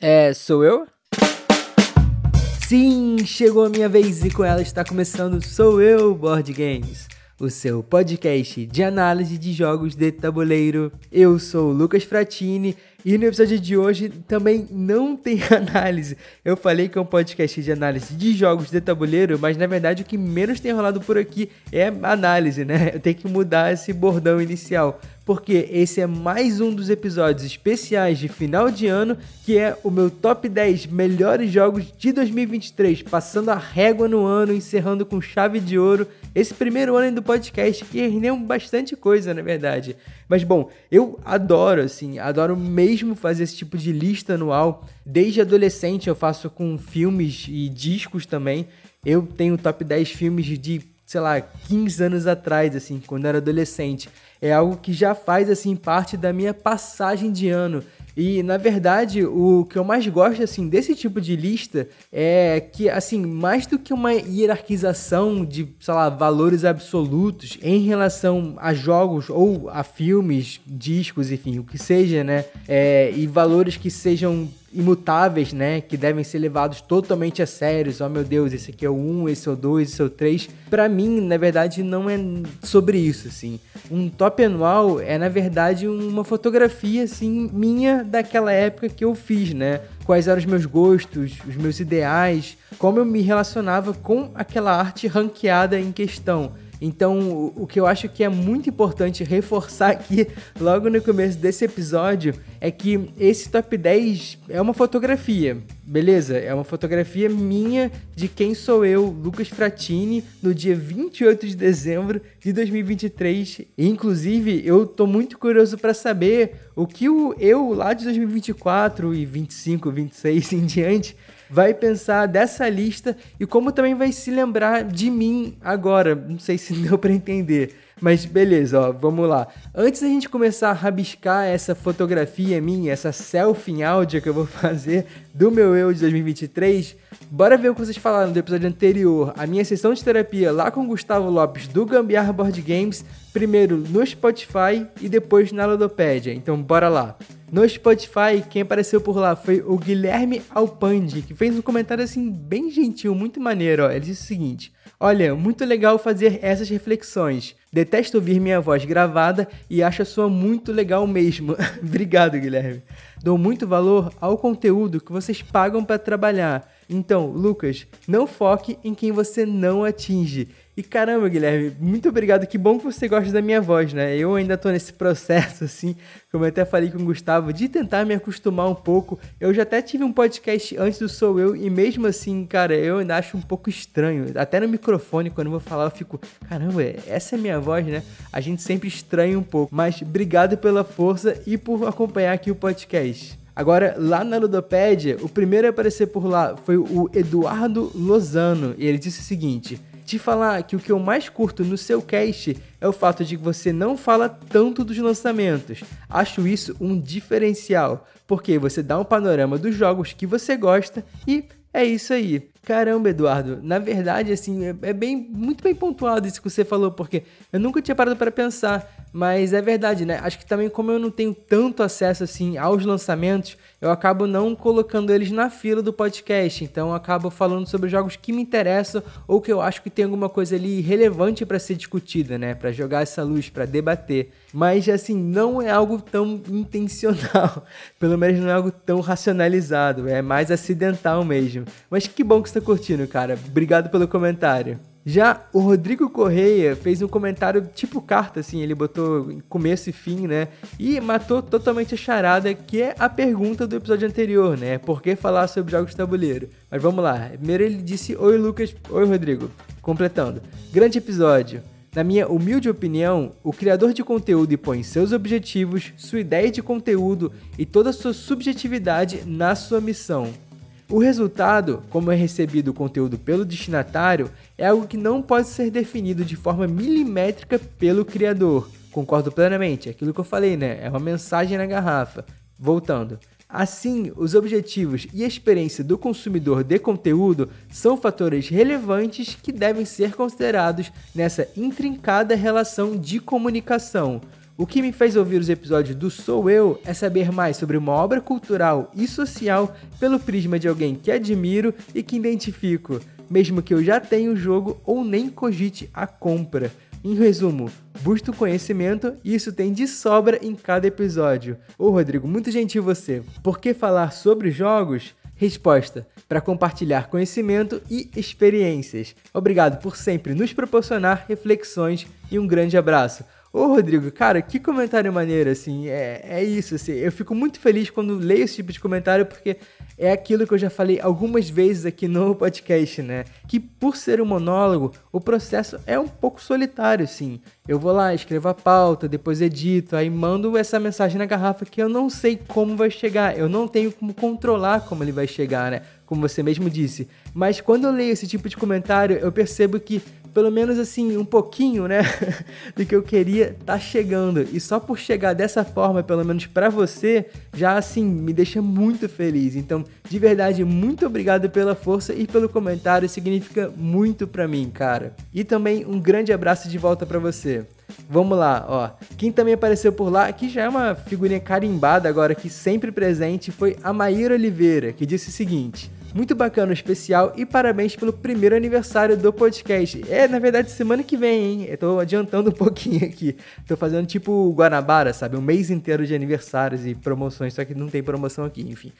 É, sou eu? Sim, chegou a minha vez e com ela está começando Sou Eu Board Games, o seu podcast de análise de jogos de tabuleiro. Eu sou o Lucas Fratini e no episódio de hoje também não tem análise. Eu falei que é um podcast de análise de jogos de tabuleiro, mas na verdade o que menos tem rolado por aqui é análise, né? Eu tenho que mudar esse bordão inicial porque esse é mais um dos episódios especiais de final de ano, que é o meu top 10 melhores jogos de 2023, passando a régua no ano, encerrando com chave de ouro esse primeiro ano do podcast, que rendeu bastante coisa, na verdade. Mas bom, eu adoro, assim, adoro mesmo fazer esse tipo de lista anual. Desde adolescente eu faço com filmes e discos também. Eu tenho top 10 filmes de, sei lá, 15 anos atrás, assim, quando eu era adolescente é algo que já faz assim parte da minha passagem de ano. E na verdade, o que eu mais gosto assim desse tipo de lista é que assim, mais do que uma hierarquização de, sei lá, valores absolutos em relação a jogos ou a filmes, discos, enfim, o que seja, né? É, e valores que sejam imutáveis, né, que devem ser levados totalmente a sérios. Oh meu Deus, esse aqui é o 1, esse é o 2, esse é o 3. Para mim, na verdade, não é sobre isso, assim. Um top anual é na verdade uma fotografia assim minha daquela época que eu fiz, né? Quais eram os meus gostos, os meus ideais, como eu me relacionava com aquela arte ranqueada em questão. Então, o que eu acho que é muito importante reforçar aqui, logo no começo desse episódio, é que esse top 10 é uma fotografia, beleza? É uma fotografia minha de quem sou eu, Lucas Fratini, no dia 28 de dezembro de 2023. E, inclusive, eu tô muito curioso para saber o que o eu lá de 2024 e 25, 26 em diante vai pensar dessa lista e como também vai se lembrar de mim agora. Não sei se deu para entender. Mas beleza, ó, vamos lá. Antes da gente começar a rabiscar essa fotografia minha, essa selfie em áudio que eu vou fazer do meu eu de 2023, bora ver o que vocês falaram do episódio anterior, a minha sessão de terapia lá com o Gustavo Lopes do Gambiarra Board Games, primeiro no Spotify e depois na Ludopédia. Então bora lá. No Spotify, quem apareceu por lá foi o Guilherme Alpandi, que fez um comentário assim bem gentil, muito maneiro. Ó. Ele disse o seguinte: Olha, muito legal fazer essas reflexões. Detesto ouvir minha voz gravada e acho a sua muito legal mesmo. Obrigado, Guilherme. Dou muito valor ao conteúdo que vocês pagam para trabalhar. Então, Lucas, não foque em quem você não atinge e caramba, Guilherme, muito obrigado. Que bom que você gosta da minha voz, né? Eu ainda tô nesse processo, assim, como eu até falei com o Gustavo, de tentar me acostumar um pouco. Eu já até tive um podcast antes do Sou Eu, e mesmo assim, cara, eu ainda acho um pouco estranho. Até no microfone, quando eu vou falar, eu fico, caramba, essa é minha voz, né? A gente sempre estranha um pouco. Mas obrigado pela força e por acompanhar aqui o podcast. Agora, lá na Ludopédia, o primeiro a aparecer por lá foi o Eduardo Lozano, e ele disse o seguinte te falar que o que eu mais curto no seu cast é o fato de que você não fala tanto dos lançamentos. Acho isso um diferencial, porque você dá um panorama dos jogos que você gosta e é isso aí. Caramba, Eduardo, na verdade, assim, é, é bem, muito bem pontuado isso que você falou, porque eu nunca tinha parado para pensar. Mas é verdade, né? Acho que também como eu não tenho tanto acesso assim aos lançamentos, eu acabo não colocando eles na fila do podcast. Então eu acabo falando sobre jogos que me interessam ou que eu acho que tem alguma coisa ali relevante para ser discutida, né? Para jogar essa luz, para debater. Mas assim, não é algo tão intencional. Pelo menos não é algo tão racionalizado, é mais acidental mesmo. Mas que bom que você tá curtindo, cara. Obrigado pelo comentário. Já o Rodrigo Correia fez um comentário tipo carta, assim, ele botou começo e fim, né? E matou totalmente a charada, que é a pergunta do episódio anterior, né? Por que falar sobre jogos de tabuleiro? Mas vamos lá. Primeiro ele disse: Oi, Lucas. Oi, Rodrigo. Completando. Grande episódio. Na minha humilde opinião, o criador de conteúdo põe seus objetivos, sua ideia de conteúdo e toda a sua subjetividade na sua missão. O resultado, como é recebido o conteúdo pelo destinatário, é algo que não pode ser definido de forma milimétrica pelo criador. Concordo plenamente, é aquilo que eu falei, né? É uma mensagem na garrafa. Voltando. Assim, os objetivos e a experiência do consumidor de conteúdo são fatores relevantes que devem ser considerados nessa intrincada relação de comunicação. O que me fez ouvir os episódios do Sou Eu é saber mais sobre uma obra cultural e social pelo prisma de alguém que admiro e que identifico, mesmo que eu já tenha o jogo ou nem cogite a compra. Em resumo, busco conhecimento e isso tem de sobra em cada episódio. Ô Rodrigo, muito gentil você. Por que falar sobre jogos? Resposta: para compartilhar conhecimento e experiências. Obrigado por sempre nos proporcionar reflexões e um grande abraço. Ô Rodrigo, cara, que comentário maneiro, assim, é, é isso, assim, eu fico muito feliz quando leio esse tipo de comentário, porque é aquilo que eu já falei algumas vezes aqui no podcast, né? Que por ser um monólogo, o processo é um pouco solitário, sim. Eu vou lá, escrevo a pauta, depois edito, aí mando essa mensagem na garrafa que eu não sei como vai chegar, eu não tenho como controlar como ele vai chegar, né? Como você mesmo disse. Mas quando eu leio esse tipo de comentário, eu percebo que pelo menos assim, um pouquinho, né, do que eu queria tá chegando. E só por chegar dessa forma, pelo menos para você, já assim me deixa muito feliz. Então, de verdade, muito obrigado pela força e pelo comentário, significa muito para mim, cara. E também um grande abraço de volta para você. Vamos lá, ó. Quem também apareceu por lá, que já é uma figurinha carimbada agora aqui sempre presente, foi a Maíra Oliveira, que disse o seguinte: muito bacana o especial e parabéns pelo primeiro aniversário do podcast. É, na verdade, semana que vem, hein? Eu tô adiantando um pouquinho aqui. Tô fazendo tipo Guanabara, sabe? Um mês inteiro de aniversários e promoções, só que não tem promoção aqui, enfim.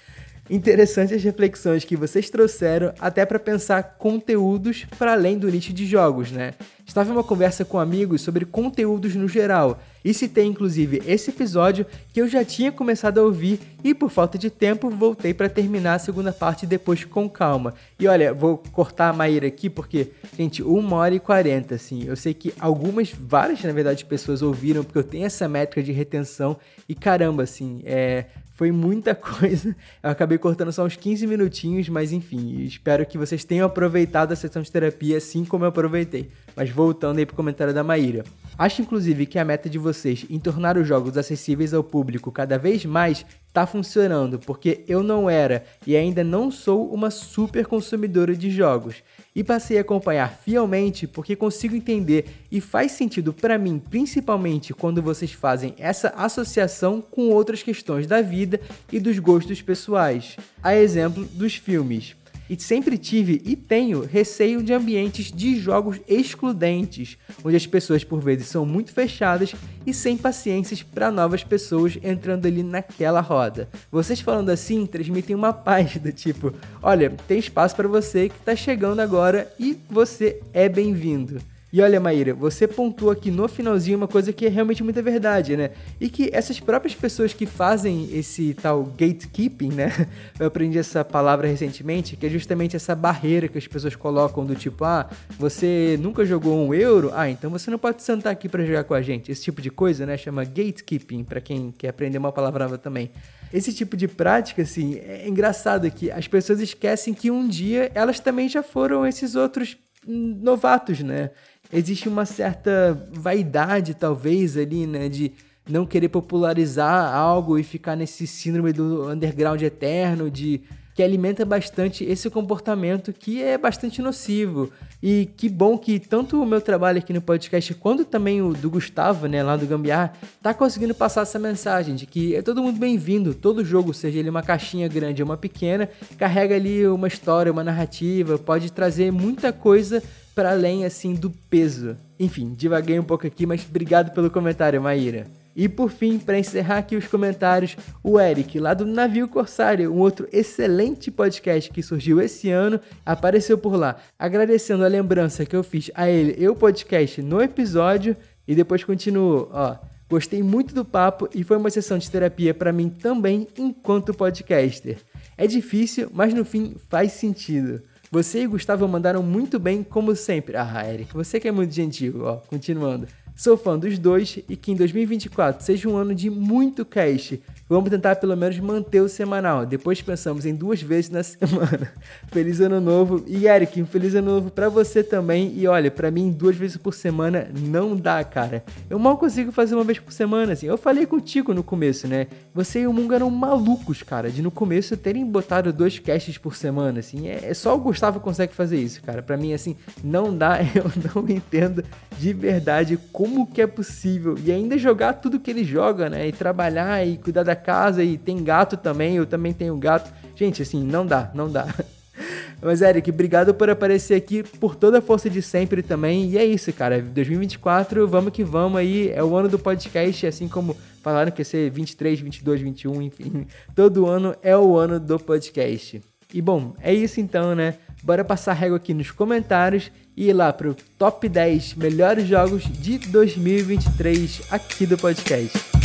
Interessantes as reflexões que vocês trouxeram até para pensar conteúdos para além do nicho de jogos, né? Estava em uma conversa com amigos sobre conteúdos no geral e citei inclusive esse episódio que eu já tinha começado a ouvir e por falta de tempo voltei para terminar a segunda parte depois com calma. E olha, vou cortar a Maíra aqui porque, gente, 1 hora e 40, assim. Eu sei que algumas, várias na verdade, pessoas ouviram porque eu tenho essa métrica de retenção e caramba, assim, é, foi muita coisa. Eu acabei cortando só uns 15 minutinhos, mas enfim, espero que vocês tenham aproveitado a sessão de terapia assim como eu aproveitei. Mas voltando aí pro comentário da Maíra. Acho inclusive que a meta de vocês em tornar os jogos acessíveis ao público cada vez mais tá funcionando, porque eu não era e ainda não sou uma super consumidora de jogos e passei a acompanhar fielmente porque consigo entender e faz sentido para mim, principalmente quando vocês fazem essa associação com outras questões da vida e dos gostos pessoais. A exemplo dos filmes e sempre tive e tenho receio de ambientes de jogos excludentes, onde as pessoas por vezes são muito fechadas e sem paciências para novas pessoas entrando ali naquela roda. Vocês falando assim transmitem uma paz do tipo: olha, tem espaço para você que está chegando agora e você é bem-vindo. E olha, Maíra, você pontuou aqui no finalzinho uma coisa que é realmente muita verdade, né? E que essas próprias pessoas que fazem esse tal gatekeeping, né? Eu aprendi essa palavra recentemente, que é justamente essa barreira que as pessoas colocam do tipo, ah, você nunca jogou um euro? Ah, então você não pode sentar aqui para jogar com a gente. Esse tipo de coisa, né? Chama gatekeeping, para quem quer aprender uma palavra nova também. Esse tipo de prática, assim, é engraçado que as pessoas esquecem que um dia elas também já foram esses outros novatos, né? Existe uma certa vaidade, talvez, ali, né? De não querer popularizar algo e ficar nesse síndrome do underground eterno, de que alimenta bastante esse comportamento que é bastante nocivo. E que bom que tanto o meu trabalho aqui no podcast quanto também o do Gustavo, né, lá do Gambiar, tá conseguindo passar essa mensagem de que é todo mundo bem-vindo, todo jogo, seja ele uma caixinha grande ou uma pequena, carrega ali uma história, uma narrativa, pode trazer muita coisa para além assim do peso. Enfim, divaguei um pouco aqui, mas obrigado pelo comentário, Maíra. E por fim, para encerrar aqui os comentários, o Eric, lá do Navio Corsário, um outro excelente podcast que surgiu esse ano, apareceu por lá, agradecendo a lembrança que eu fiz a ele e o podcast no episódio, e depois continuou, ó. Gostei muito do papo e foi uma sessão de terapia para mim também enquanto podcaster. É difícil, mas no fim faz sentido. Você e Gustavo mandaram muito bem, como sempre. Ah, Eric, você que é muito gentil, ó, continuando. Sou fã dos dois e que em 2024 seja um ano de muito cast, Vamos tentar pelo menos manter o semanal. Depois pensamos em duas vezes na semana. feliz ano novo. E Eric, feliz ano novo para você também. E olha, para mim, duas vezes por semana não dá, cara. Eu mal consigo fazer uma vez por semana, assim. Eu falei contigo no começo, né? Você e o Mungo eram malucos, cara, de no começo terem botado dois casts por semana, assim. É, é só o Gustavo consegue fazer isso, cara. Para mim, assim, não dá. Eu não entendo de verdade como que é possível. E ainda jogar tudo que ele joga, né? E trabalhar e cuidar da casa e tem gato também, eu também tenho gato. Gente, assim, não dá, não dá. Mas, Eric, obrigado por aparecer aqui, por toda a força de sempre também. E é isso, cara. 2024, vamos que vamos aí. É o ano do podcast, assim como falaram que ia ser 23, 22, 21, enfim. Todo ano é o ano do podcast. E bom, é isso então, né? Bora passar régua aqui nos comentários e ir lá pro top 10 melhores jogos de 2023 aqui do podcast.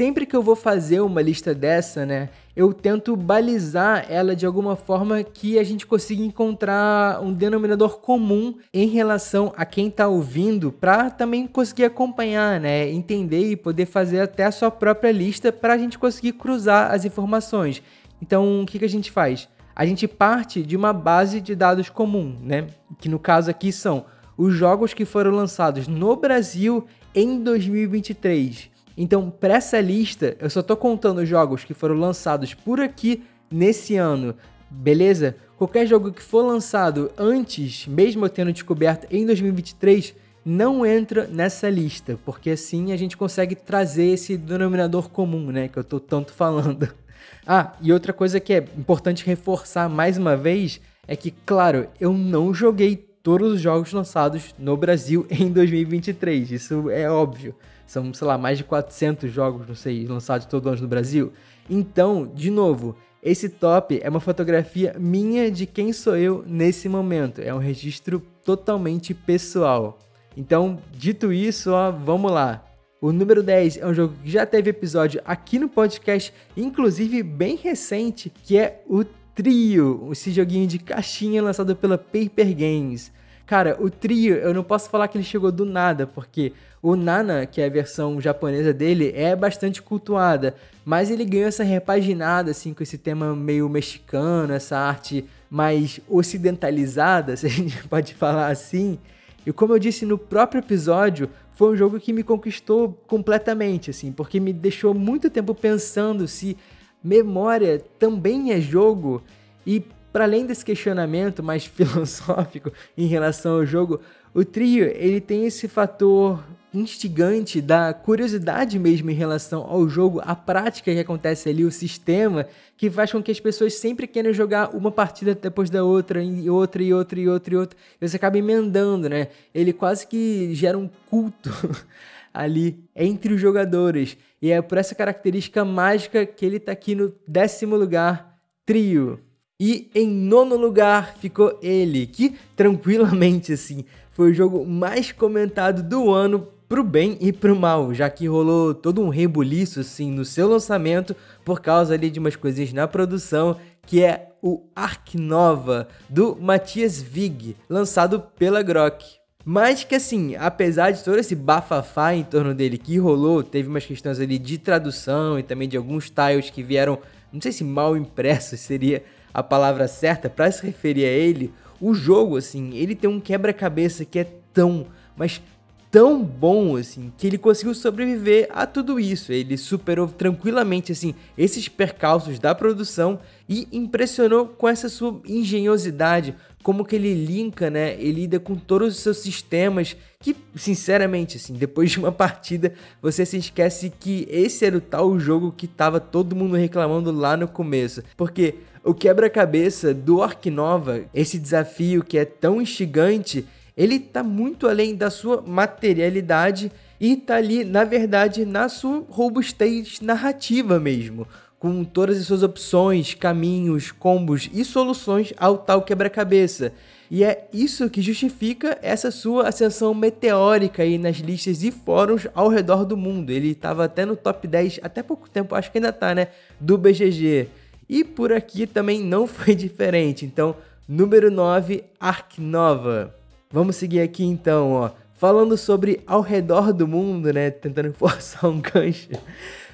Sempre que eu vou fazer uma lista dessa, né, eu tento balizar ela de alguma forma que a gente consiga encontrar um denominador comum em relação a quem está ouvindo, para também conseguir acompanhar, né, entender e poder fazer até a sua própria lista para a gente conseguir cruzar as informações. Então, o que, que a gente faz? A gente parte de uma base de dados comum, né, que no caso aqui são os jogos que foram lançados no Brasil em 2023 então, para essa lista, eu só tô contando jogos que foram lançados por aqui nesse ano, beleza? Qualquer jogo que for lançado antes, mesmo eu tendo descoberto em 2023, não entra nessa lista, porque assim a gente consegue trazer esse denominador comum, né, que eu tô tanto falando. Ah, e outra coisa que é importante reforçar mais uma vez é que, claro, eu não joguei todos os jogos lançados no Brasil em 2023, isso é óbvio. São, sei lá, mais de 400 jogos, não sei, lançados todo ano no Brasil. Então, de novo, esse top é uma fotografia minha de quem sou eu nesse momento. É um registro totalmente pessoal. Então, dito isso, ó, vamos lá. O número 10 é um jogo que já teve episódio aqui no podcast, inclusive bem recente, que é o Trio, esse joguinho de caixinha lançado pela Paper Games. Cara, o Trio, eu não posso falar que ele chegou do nada, porque o Nana, que é a versão japonesa dele, é bastante cultuada, mas ele ganhou essa repaginada, assim, com esse tema meio mexicano, essa arte mais ocidentalizada, se a gente pode falar assim. E como eu disse no próprio episódio, foi um jogo que me conquistou completamente, assim, porque me deixou muito tempo pensando se memória também é jogo e para além desse questionamento mais filosófico em relação ao jogo, o trio ele tem esse fator instigante da curiosidade mesmo em relação ao jogo, a prática que acontece ali, o sistema, que faz com que as pessoas sempre queiram jogar uma partida depois da outra, e outra, e outra, e outra, e outra. E você acaba emendando, né? Ele quase que gera um culto ali entre os jogadores. E é por essa característica mágica que ele está aqui no décimo lugar, trio. E em nono lugar ficou ele, que tranquilamente assim foi o jogo mais comentado do ano pro bem e pro mal, já que rolou todo um rebuliço assim no seu lançamento por causa ali de umas coisinhas na produção, que é o Ark Nova do Matias Vig, lançado pela Grok. Mas que assim, apesar de todo esse bafafá em torno dele que rolou, teve umas questões ali de tradução e também de alguns tiles que vieram, não sei se mal impressos seria a palavra certa para se referir a ele, o jogo assim, ele tem um quebra-cabeça que é tão, mas tão bom assim que ele conseguiu sobreviver a tudo isso. Ele superou tranquilamente assim esses percalços da produção e impressionou com essa sua engenhosidade, como que ele linka, né? Ele lida com todos os seus sistemas que, sinceramente, assim, depois de uma partida, você se esquece que esse era o tal jogo que tava todo mundo reclamando lá no começo, porque o quebra-cabeça do Ark Nova, esse desafio que é tão instigante, ele está muito além da sua materialidade e está ali, na verdade, na sua robustez narrativa mesmo. com todas as suas opções, caminhos, combos e soluções ao tal quebra-cabeça. E é isso que justifica essa sua ascensão meteórica aí nas listas e fóruns ao redor do mundo. Ele estava até no top 10 até pouco tempo, acho que ainda tá, né? Do BGG. E por aqui também não foi diferente. Então, número 9, Ark Nova. Vamos seguir aqui então, ó. Falando sobre ao redor do mundo, né? Tentando forçar um gancho.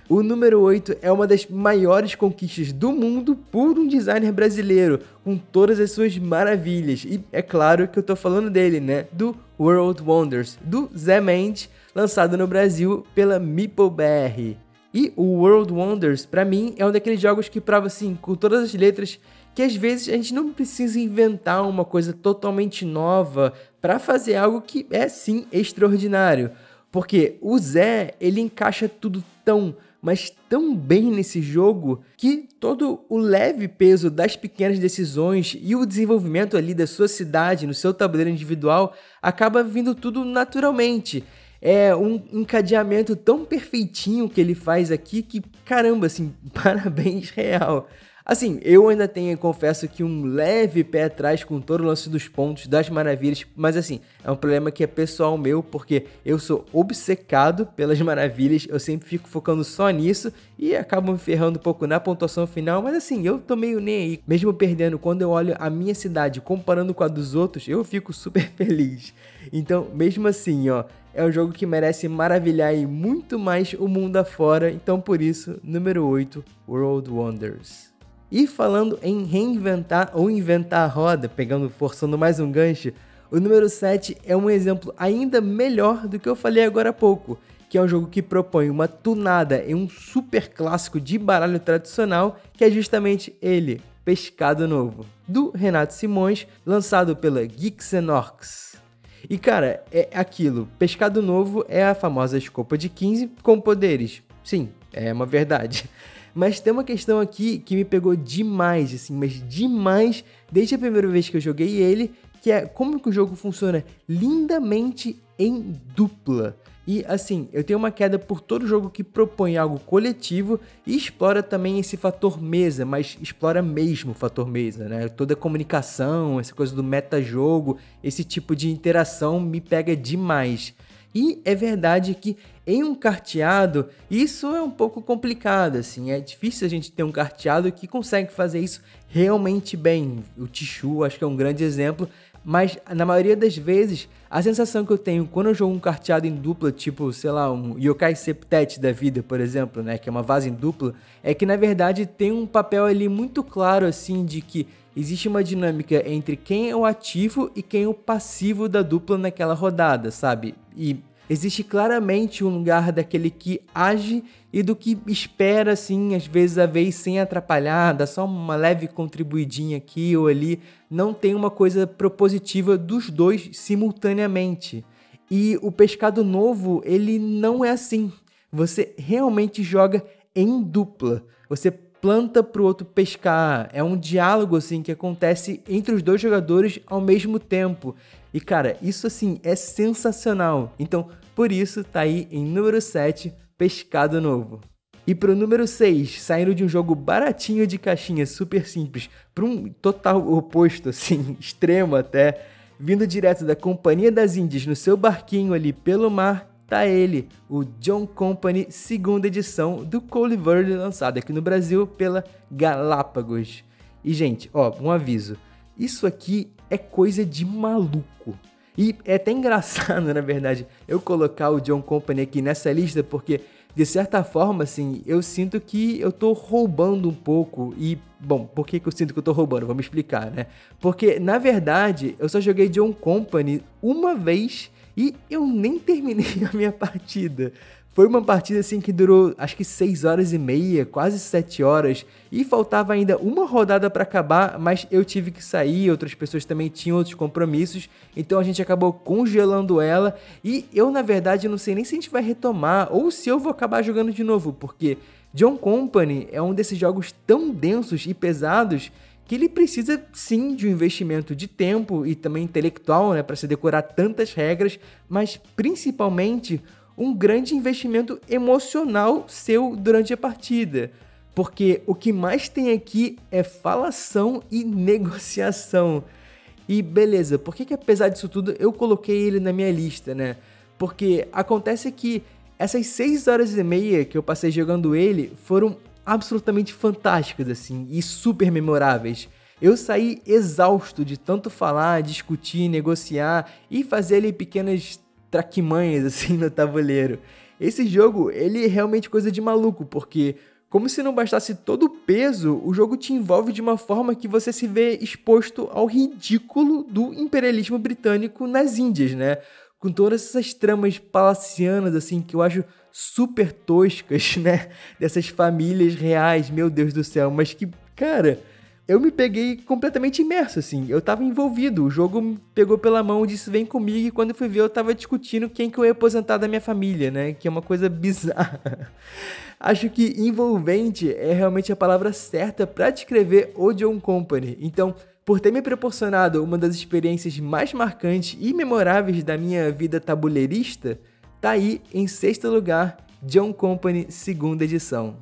O número 8 é uma das maiores conquistas do mundo por um designer brasileiro, com todas as suas maravilhas. E é claro que eu tô falando dele, né? Do World Wonders, do Zé Mendes, lançado no Brasil pela MeepleBR. E o World Wonders, para mim, é um daqueles jogos que prova assim, com todas as letras, que às vezes a gente não precisa inventar uma coisa totalmente nova para fazer algo que é sim extraordinário. Porque o Zé, ele encaixa tudo tão mas tão bem nesse jogo que todo o leve peso das pequenas decisões e o desenvolvimento ali da sua cidade no seu tabuleiro individual acaba vindo tudo naturalmente. É um encadeamento tão perfeitinho que ele faz aqui que, caramba, assim, parabéns real. Assim, eu ainda tenho, confesso que um leve pé atrás com todo o lance dos pontos, das maravilhas, mas assim, é um problema que é pessoal meu, porque eu sou obcecado pelas maravilhas, eu sempre fico focando só nisso e acabo me ferrando um pouco na pontuação final, mas assim, eu tô meio nem aí. Mesmo perdendo, quando eu olho a minha cidade comparando com a dos outros, eu fico super feliz. Então, mesmo assim, ó, é um jogo que merece maravilhar e muito mais o mundo afora, então por isso, número 8, World Wonders. E falando em reinventar ou inventar a roda, pegando, forçando mais um gancho, o número 7 é um exemplo ainda melhor do que eu falei agora há pouco, que é um jogo que propõe uma tunada em um super clássico de baralho tradicional, que é justamente ele, Pescado Novo, do Renato Simões, lançado pela Geeks Orcs. E cara, é aquilo, Pescado Novo é a famosa escopa de 15 com poderes. Sim, é uma verdade. Mas tem uma questão aqui que me pegou demais, assim, mas demais, desde a primeira vez que eu joguei ele, que é como que o jogo funciona lindamente em dupla. E assim, eu tenho uma queda por todo jogo que propõe algo coletivo e explora também esse fator mesa, mas explora mesmo o fator mesa, né? Toda a comunicação, essa coisa do metajogo, esse tipo de interação me pega demais. E é verdade que em um carteado isso é um pouco complicado, assim, é difícil a gente ter um carteado que consegue fazer isso realmente bem. O Tichu acho que é um grande exemplo, mas na maioria das vezes a sensação que eu tenho quando eu jogo um carteado em dupla, tipo, sei lá, um Yokai Septet da vida, por exemplo, né, que é uma vase em dupla, é que na verdade tem um papel ali muito claro assim de que existe uma dinâmica entre quem é o ativo e quem é o passivo da dupla naquela rodada, sabe? E existe claramente um lugar daquele que age e do que espera, assim, às vezes a vez sem atrapalhar, dá só uma leve contribuidinha aqui ou ali. Não tem uma coisa propositiva dos dois simultaneamente. E o pescado novo, ele não é assim. Você realmente joga em dupla. Você planta para o outro pescar. É um diálogo assim que acontece entre os dois jogadores ao mesmo tempo. E cara, isso assim é sensacional. Então, por isso tá aí em número 7, Pescado Novo. E pro número 6, saindo de um jogo baratinho de caixinha, super simples, para um total oposto, assim, extremo até, vindo direto da Companhia das Índias no seu barquinho ali pelo mar, tá ele, o John Company, segunda edição do Cole Verde, lançado aqui no Brasil pela Galápagos. E gente, ó, um aviso. Isso aqui é coisa de maluco. E é até engraçado, na verdade, eu colocar o John Company aqui nessa lista, porque de certa forma, assim, eu sinto que eu tô roubando um pouco. E, bom, por que, que eu sinto que eu tô roubando? Vamos explicar, né? Porque, na verdade, eu só joguei John Company uma vez e eu nem terminei a minha partida. Foi uma partida assim que durou acho que 6 horas e meia, quase 7 horas, e faltava ainda uma rodada para acabar, mas eu tive que sair, outras pessoas também tinham outros compromissos, então a gente acabou congelando ela, e eu na verdade não sei nem se a gente vai retomar ou se eu vou acabar jogando de novo, porque John Company é um desses jogos tão densos e pesados que ele precisa sim de um investimento de tempo e também intelectual, né, para se decorar tantas regras, mas principalmente um grande investimento emocional seu durante a partida. porque o que mais tem aqui é falação e negociação. E beleza, por que, que apesar disso tudo eu coloquei ele na minha lista, né? Porque acontece que essas 6 horas e meia que eu passei jogando ele foram absolutamente fantásticas, assim, e super memoráveis. Eu saí exausto de tanto falar, discutir, negociar e fazer ali pequenas traquimanhas assim no tabuleiro. Esse jogo, ele é realmente coisa de maluco, porque como se não bastasse todo o peso, o jogo te envolve de uma forma que você se vê exposto ao ridículo do imperialismo britânico nas Índias, né? Com todas essas tramas palacianas, assim, que eu acho super toscas, né? Dessas famílias reais, meu Deus do céu, mas que, cara, eu me peguei completamente imerso, assim. Eu tava envolvido. O jogo me pegou pela mão e disse: vem comigo. E quando eu fui ver, eu tava discutindo quem que eu ia aposentar da minha família, né? Que é uma coisa bizarra. Acho que envolvente é realmente a palavra certa para descrever o John Company. Então, por ter me proporcionado uma das experiências mais marcantes e memoráveis da minha vida tabuleirista, tá aí em sexto lugar John Company segunda edição.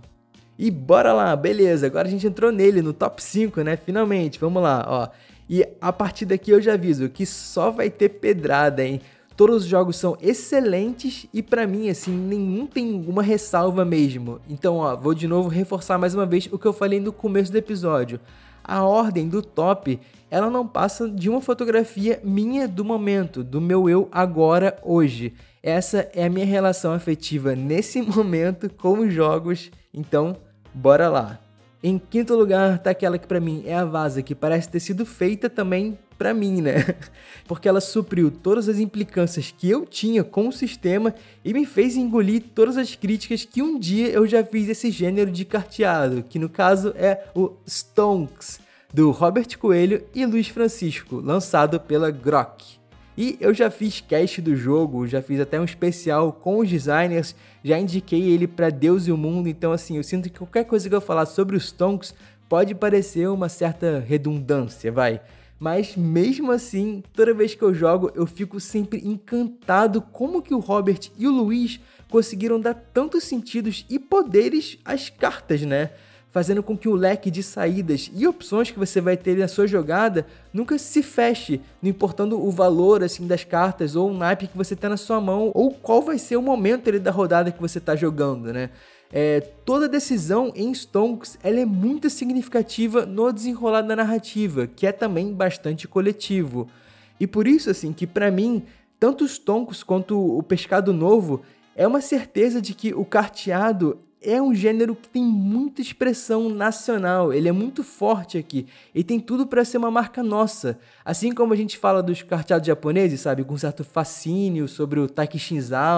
E bora lá, beleza, agora a gente entrou nele no top 5, né? Finalmente, vamos lá, ó. E a partir daqui eu já aviso que só vai ter pedrada, hein? Todos os jogos são excelentes e para mim assim, nenhum tem uma ressalva mesmo. Então, ó, vou de novo reforçar mais uma vez o que eu falei no começo do episódio. A ordem do top, ela não passa de uma fotografia minha do momento, do meu eu agora hoje. Essa é a minha relação afetiva nesse momento com os jogos. Então, bora lá. Em quinto lugar tá aquela que para mim é a vaza que parece ter sido feita também para mim, né? Porque ela supriu todas as implicâncias que eu tinha com o sistema e me fez engolir todas as críticas que um dia eu já fiz esse gênero de carteado, que no caso é o Stonks, do Robert Coelho e Luiz Francisco, lançado pela Grok. E eu já fiz cast do jogo, já fiz até um especial com os designers, já indiquei ele para Deus e o mundo, então assim, eu sinto que qualquer coisa que eu falar sobre os Stonks pode parecer uma certa redundância, vai. Mas mesmo assim, toda vez que eu jogo, eu fico sempre encantado como que o Robert e o Luiz conseguiram dar tantos sentidos e poderes às cartas, né? Fazendo com que o leque de saídas e opções que você vai ter na sua jogada nunca se feche, não importando o valor assim das cartas ou o naipe que você tem na sua mão ou qual vai ser o momento ali, da rodada que você está jogando, né? É, toda decisão em Stonks ela é muito significativa no desenrolar da narrativa, que é também bastante coletivo. E por isso, assim, que para mim, tanto Stonks quanto o Pescado Novo é uma certeza de que o carteado é um gênero que tem muita expressão nacional, ele é muito forte aqui e tem tudo para ser uma marca nossa. Assim como a gente fala dos carteados japoneses, sabe, com certo fascínio sobre o Taiki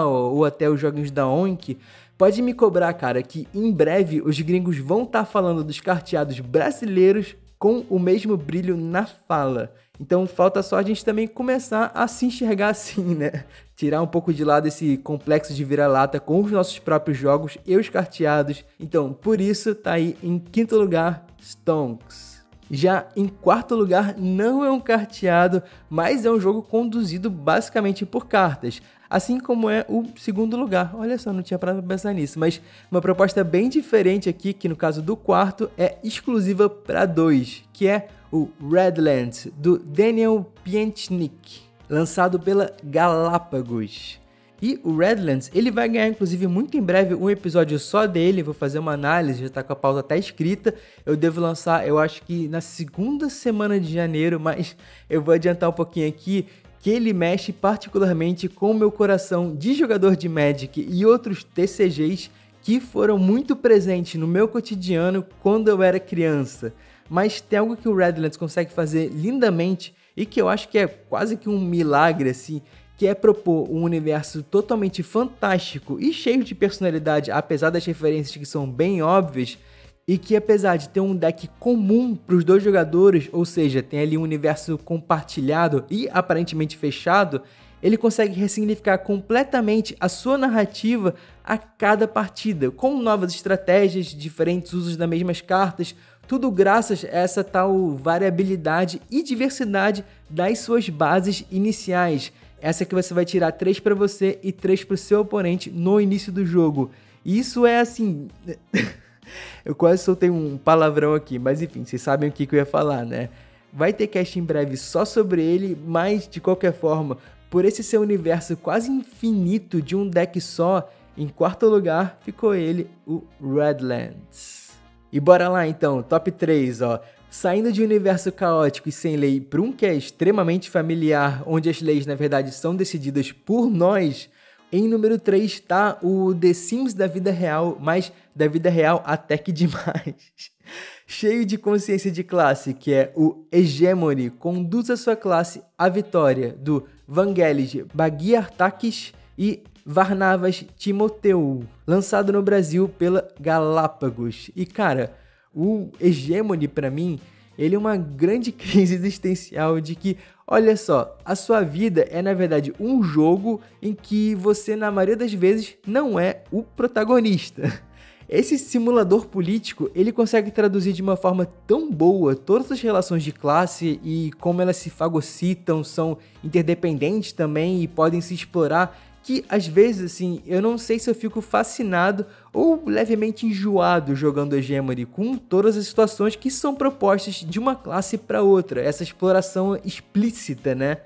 ou até os joguinhos da Onk, pode me cobrar, cara, que em breve os gringos vão estar tá falando dos carteados brasileiros com o mesmo brilho na fala. Então falta só a gente também começar a se enxergar assim, né? Tirar um pouco de lado esse complexo de vira-lata com os nossos próprios jogos e os carteados. Então, por isso tá aí em quinto lugar Stonks. Já em quarto lugar, não é um carteado, mas é um jogo conduzido basicamente por cartas. Assim como é o segundo lugar. Olha só, não tinha pra pensar nisso. Mas uma proposta bem diferente aqui, que no caso do quarto é exclusiva para dois, que é o Redlands, do Daniel Pientnik, lançado pela Galápagos. E o Redlands, ele vai ganhar inclusive muito em breve um episódio só dele, vou fazer uma análise, já tá com a pauta até escrita. Eu devo lançar, eu acho que na segunda semana de janeiro, mas eu vou adiantar um pouquinho aqui que ele mexe particularmente com o meu coração de jogador de Magic e outros TCGs que foram muito presentes no meu cotidiano quando eu era criança. Mas tem algo que o Redlands consegue fazer lindamente e que eu acho que é quase que um milagre assim, que é propor um universo totalmente fantástico e cheio de personalidade, apesar das referências que são bem óbvias, e que apesar de ter um deck comum para os dois jogadores, ou seja, tem ali um universo compartilhado e aparentemente fechado, ele consegue ressignificar completamente a sua narrativa a cada partida, com novas estratégias, diferentes usos das mesmas cartas, tudo graças a essa tal variabilidade e diversidade das suas bases iniciais. Essa que você vai tirar três para você e três para o seu oponente no início do jogo. Isso é assim. eu quase soltei um palavrão aqui, mas enfim, vocês sabem o que, que eu ia falar, né? Vai ter cast em breve só sobre ele, mas de qualquer forma, por esse seu universo quase infinito de um deck só, em quarto lugar ficou ele, o Redlands. E bora lá então, top 3, ó. Saindo de um universo caótico e sem lei para um que é extremamente familiar, onde as leis na verdade são decididas por nós, em número 3 está o The Sims da vida real, mas da vida real até que demais. Cheio de consciência de classe, que é o Hegemony, conduz a sua classe à vitória do Vangelis Bagiartakis e Varnavas Timoteu, lançado no Brasil pela Galápagos. E cara, o Hegemony para mim, ele é uma grande crise existencial de que, olha só, a sua vida é na verdade um jogo em que você na maioria das vezes não é o protagonista. Esse simulador político, ele consegue traduzir de uma forma tão boa todas as relações de classe e como elas se fagocitam, são interdependentes também e podem se explorar, que às vezes assim, eu não sei se eu fico fascinado ou levemente enjoado jogando Hegemony com todas as situações que são propostas de uma classe para outra, essa exploração explícita, né?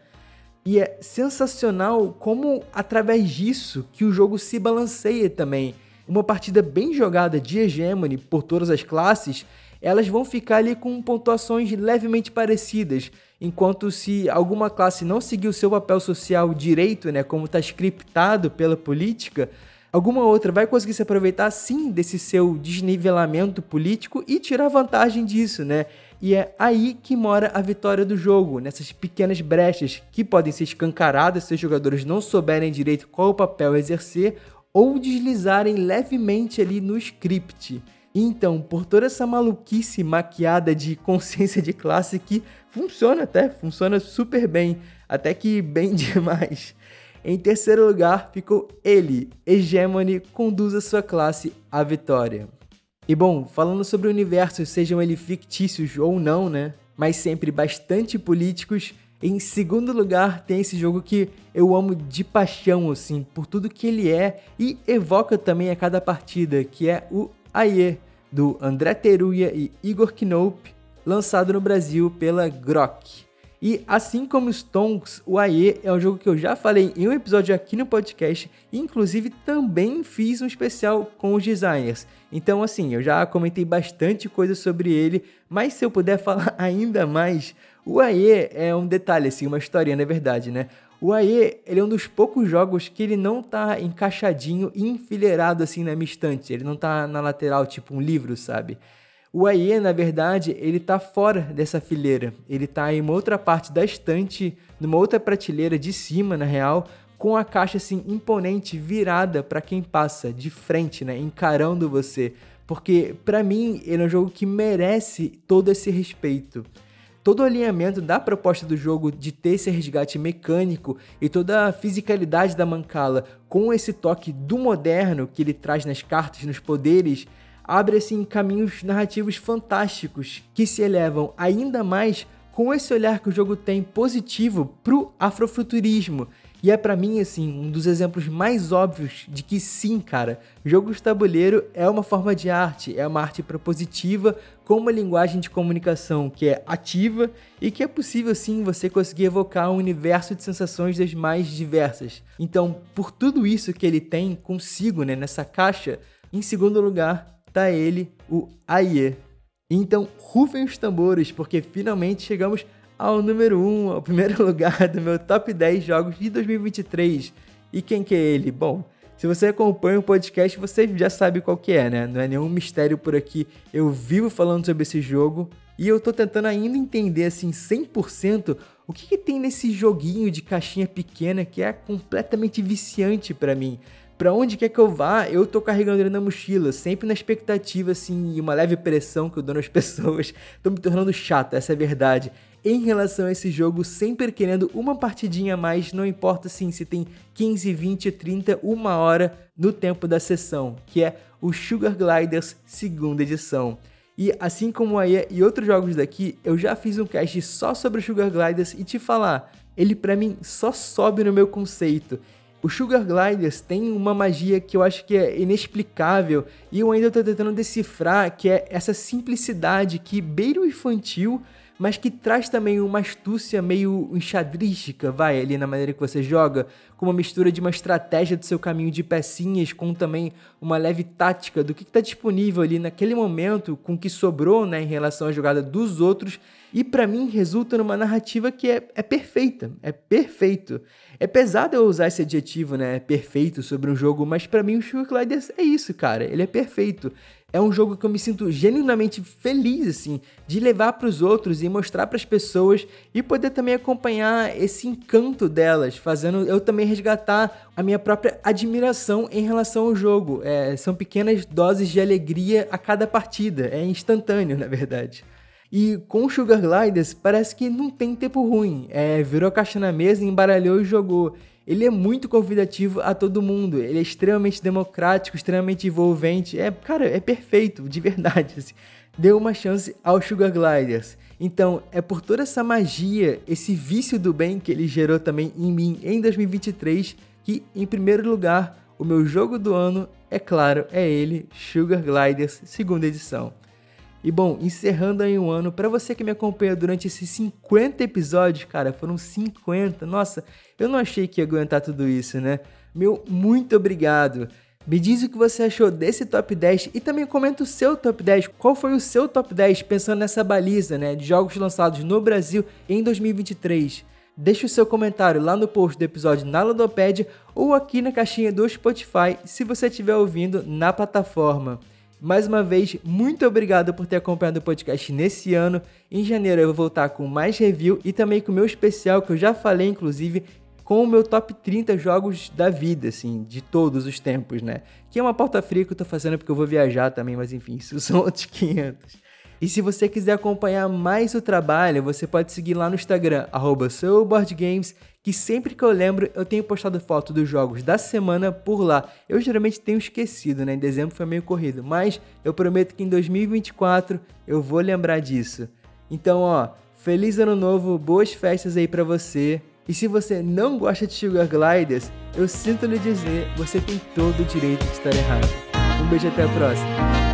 E é sensacional como através disso que o jogo se balanceia também uma partida bem jogada de Hegemony por todas as classes, elas vão ficar ali com pontuações levemente parecidas, enquanto se alguma classe não seguir o seu papel social direito, né, como está scriptado pela política, alguma outra vai conseguir se aproveitar sim desse seu desnivelamento político e tirar vantagem disso, né? E é aí que mora a vitória do jogo, nessas pequenas brechas que podem ser escancaradas se os jogadores não souberem direito qual o papel exercer ou deslizarem levemente ali no script. Então, por toda essa maluquice maquiada de consciência de classe que funciona até, funciona super bem, até que bem demais. Em terceiro lugar ficou ele, Hegemony, conduz a sua classe à vitória. E bom, falando sobre universos, sejam eles fictícios ou não, né? Mas sempre bastante políticos, em segundo lugar, tem esse jogo que eu amo de paixão, assim, por tudo que ele é e evoca também a cada partida, que é o Aie, do André Teruya e Igor Knope, lançado no Brasil pela Grok. E assim como os Tonks, o Aie é um jogo que eu já falei em um episódio aqui no podcast, inclusive também fiz um especial com os designers. Então, assim, eu já comentei bastante coisa sobre ele, mas se eu puder falar ainda mais, o AE é um detalhe, assim, uma historinha, na verdade, né? O AE, ele é um dos poucos jogos que ele não tá encaixadinho e enfileirado assim na minha estante. Ele não tá na lateral, tipo um livro, sabe? O AE, na verdade, ele tá fora dessa fileira. Ele tá em uma outra parte da estante, numa outra prateleira de cima, na real, com a caixa assim imponente virada para quem passa de frente, né, encarando você. Porque para mim ele é um jogo que merece todo esse respeito todo o alinhamento da proposta do jogo de ter esse resgate mecânico e toda a fisicalidade da Mancala com esse toque do moderno que ele traz nas cartas, nos poderes, abre assim caminhos narrativos fantásticos que se elevam ainda mais com esse olhar que o jogo tem positivo pro afrofuturismo. E é para mim assim um dos exemplos mais óbvios de que sim, cara, jogos de tabuleiro é uma forma de arte, é uma arte propositiva com uma linguagem de comunicação que é ativa e que é possível sim você conseguir evocar um universo de sensações das mais diversas. Então, por tudo isso que ele tem consigo, né, nessa caixa, em segundo lugar tá ele, o Aie. Então, rufem os tambores, porque finalmente chegamos ao número 1, um, ao primeiro lugar do meu top 10 jogos de 2023. E quem que é ele? Bom, se você acompanha o podcast, você já sabe qual que é, né? Não é nenhum mistério por aqui. Eu vivo falando sobre esse jogo e eu tô tentando ainda entender assim 100% o que, que tem nesse joguinho de caixinha pequena que é completamente viciante para mim para onde quer que eu vá, eu tô carregando ele na mochila, sempre na expectativa, assim, e uma leve pressão que eu dou nas pessoas. tô me tornando chato, essa é a verdade. Em relação a esse jogo, sempre querendo uma partidinha a mais, não importa se tem 15, 20, 30, uma hora no tempo da sessão, que é o Sugar Gliders segunda edição. E assim como a e outros jogos daqui, eu já fiz um cast só sobre o Sugar Gliders e te falar, ele para mim só sobe no meu conceito. O Sugar Gliders tem uma magia que eu acho que é inexplicável e eu ainda estou tentando decifrar, que é essa simplicidade que beira o infantil, mas que traz também uma astúcia meio enxadrística, vai, ali na maneira que você joga, com uma mistura de uma estratégia do seu caminho de pecinhas, com também uma leve tática do que está disponível ali naquele momento, com o que sobrou, né, em relação à jogada dos outros, e para mim resulta numa narrativa que é, é perfeita, é perfeito. É pesado eu usar esse adjetivo, né, perfeito sobre um jogo, mas para mim o Sugar Gliders é isso, cara, ele é perfeito é um jogo que eu me sinto genuinamente feliz assim de levar para os outros e mostrar para as pessoas e poder também acompanhar esse encanto delas, fazendo eu também resgatar a minha própria admiração em relação ao jogo. É, são pequenas doses de alegria a cada partida, é instantâneo na verdade. E com Sugar Gliders parece que não tem tempo ruim. É, virou a caixa na mesa, embaralhou e jogou. Ele é muito convidativo a todo mundo. Ele é extremamente democrático, extremamente envolvente. É, cara, é perfeito, de verdade. Assim. Deu uma chance ao Sugar Gliders. Então, é por toda essa magia, esse vício do bem que ele gerou também em mim em 2023, que, em primeiro lugar, o meu jogo do ano, é claro, é ele, Sugar Gliders, segunda edição. E bom, encerrando aí um ano, para você que me acompanha durante esses 50 episódios, cara, foram 50. Nossa, eu não achei que ia aguentar tudo isso, né? Meu muito obrigado. Me diz o que você achou desse top 10 e também comenta o seu top 10. Qual foi o seu top 10 pensando nessa baliza, né, de jogos lançados no Brasil em 2023? Deixe o seu comentário lá no post do episódio na Ludopédia ou aqui na caixinha do Spotify se você estiver ouvindo na plataforma. Mais uma vez, muito obrigado por ter acompanhado o podcast nesse ano. Em janeiro eu vou voltar com mais review e também com o meu especial, que eu já falei, inclusive, com o meu top 30 jogos da vida, assim, de todos os tempos, né? Que é uma pauta fria que eu tô fazendo porque eu vou viajar também, mas enfim, isso são outros 500. E se você quiser acompanhar mais o trabalho, você pode seguir lá no Instagram, arroba que sempre que eu lembro eu tenho postado foto dos jogos da semana por lá. Eu geralmente tenho esquecido, né? Em dezembro foi meio corrido, mas eu prometo que em 2024 eu vou lembrar disso. Então, ó, feliz ano novo, boas festas aí para você. E se você não gosta de Sugar Gliders, eu sinto lhe dizer, você tem todo o direito de estar errado. Um beijo até a próxima.